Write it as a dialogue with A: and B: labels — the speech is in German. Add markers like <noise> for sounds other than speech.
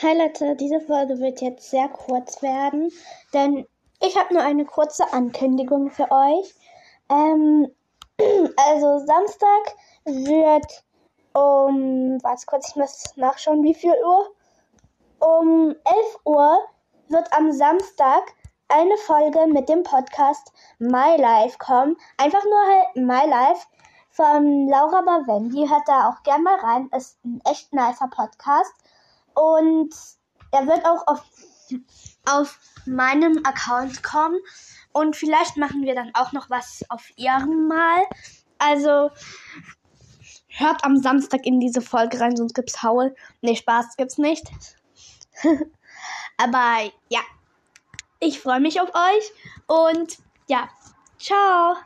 A: Hi Leute, diese Folge wird jetzt sehr kurz werden, denn ich habe nur eine kurze Ankündigung für euch. Ähm, <clears throat> also Samstag wird um, warte kurz, ich muss nachschauen, wie viel Uhr? Um 11 Uhr wird am Samstag eine Folge mit dem Podcast My Life kommen. Einfach nur halt My Life von Laura Bavendi. Hört da auch gerne mal rein. Ist ein echt nicer Podcast. Und er wird auch auf, auf meinem Account kommen. Und vielleicht machen wir dann auch noch was auf ihrem Mal. Also hört am Samstag in diese Folge rein, sonst gibt's Haul. Nee, Spaß gibt's nicht. <laughs> Aber ja, ich freue mich auf euch und ja, ciao.